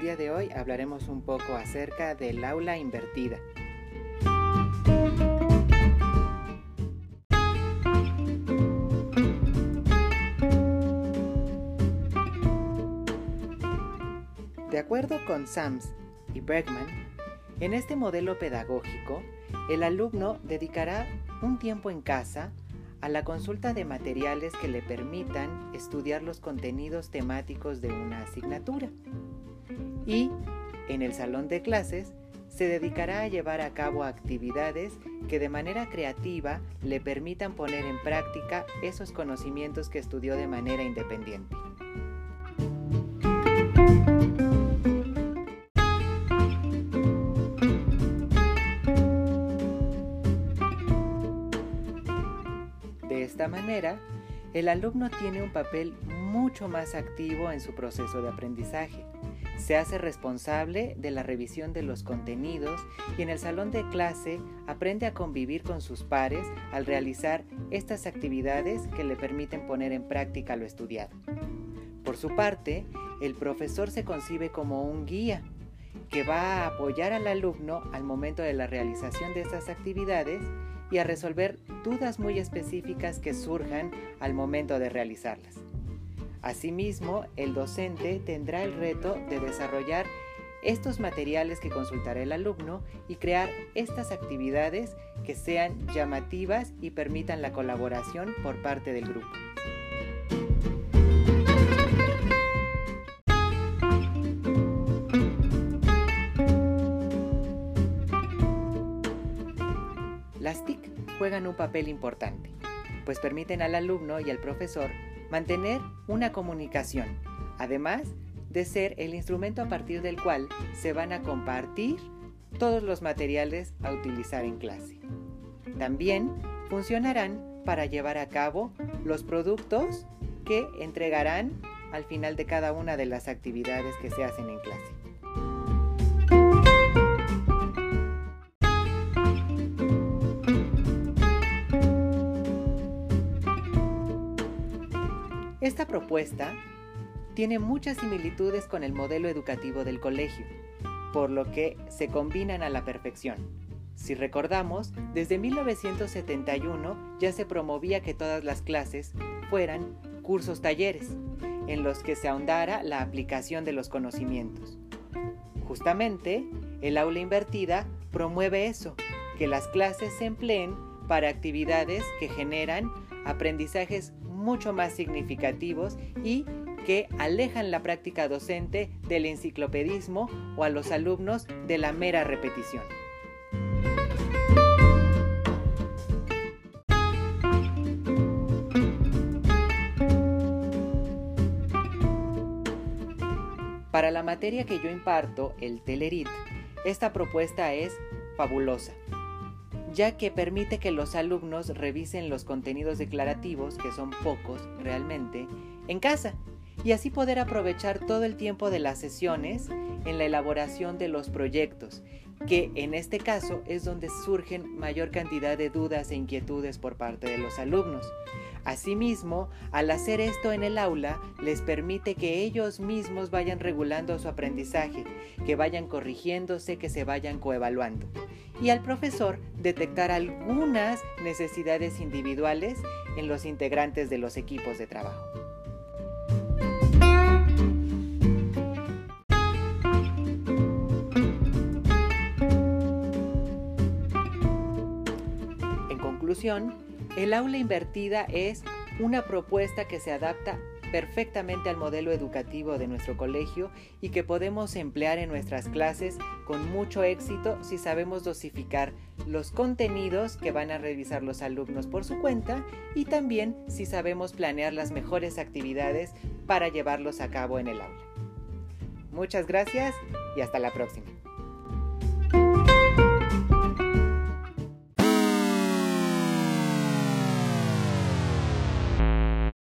día de hoy hablaremos un poco acerca del aula invertida. De acuerdo con Sams y Bergman, en este modelo pedagógico, el alumno dedicará un tiempo en casa a la consulta de materiales que le permitan estudiar los contenidos temáticos de una asignatura. Y en el salón de clases se dedicará a llevar a cabo actividades que de manera creativa le permitan poner en práctica esos conocimientos que estudió de manera independiente. Manera, el alumno tiene un papel mucho más activo en su proceso de aprendizaje. Se hace responsable de la revisión de los contenidos y en el salón de clase aprende a convivir con sus pares al realizar estas actividades que le permiten poner en práctica lo estudiado. Por su parte, el profesor se concibe como un guía que va a apoyar al alumno al momento de la realización de estas actividades y a resolver dudas muy específicas que surjan al momento de realizarlas. Asimismo, el docente tendrá el reto de desarrollar estos materiales que consultará el alumno y crear estas actividades que sean llamativas y permitan la colaboración por parte del grupo. Las TIC juegan un papel importante, pues permiten al alumno y al profesor mantener una comunicación, además de ser el instrumento a partir del cual se van a compartir todos los materiales a utilizar en clase. También funcionarán para llevar a cabo los productos que entregarán al final de cada una de las actividades que se hacen en clase. Esta propuesta tiene muchas similitudes con el modelo educativo del colegio, por lo que se combinan a la perfección. Si recordamos, desde 1971 ya se promovía que todas las clases fueran cursos talleres, en los que se ahondara la aplicación de los conocimientos. Justamente, el aula invertida promueve eso, que las clases se empleen para actividades que generan aprendizajes mucho más significativos y que alejan la práctica docente del enciclopedismo o a los alumnos de la mera repetición. Para la materia que yo imparto, el Telerit, esta propuesta es fabulosa ya que permite que los alumnos revisen los contenidos declarativos, que son pocos realmente, en casa y así poder aprovechar todo el tiempo de las sesiones en la elaboración de los proyectos, que en este caso es donde surgen mayor cantidad de dudas e inquietudes por parte de los alumnos. Asimismo, al hacer esto en el aula, les permite que ellos mismos vayan regulando su aprendizaje, que vayan corrigiéndose, que se vayan coevaluando. Y al profesor detectar algunas necesidades individuales en los integrantes de los equipos de trabajo. En conclusión, el aula invertida es una propuesta que se adapta perfectamente al modelo educativo de nuestro colegio y que podemos emplear en nuestras clases con mucho éxito si sabemos dosificar los contenidos que van a revisar los alumnos por su cuenta y también si sabemos planear las mejores actividades para llevarlos a cabo en el aula. Muchas gracias y hasta la próxima.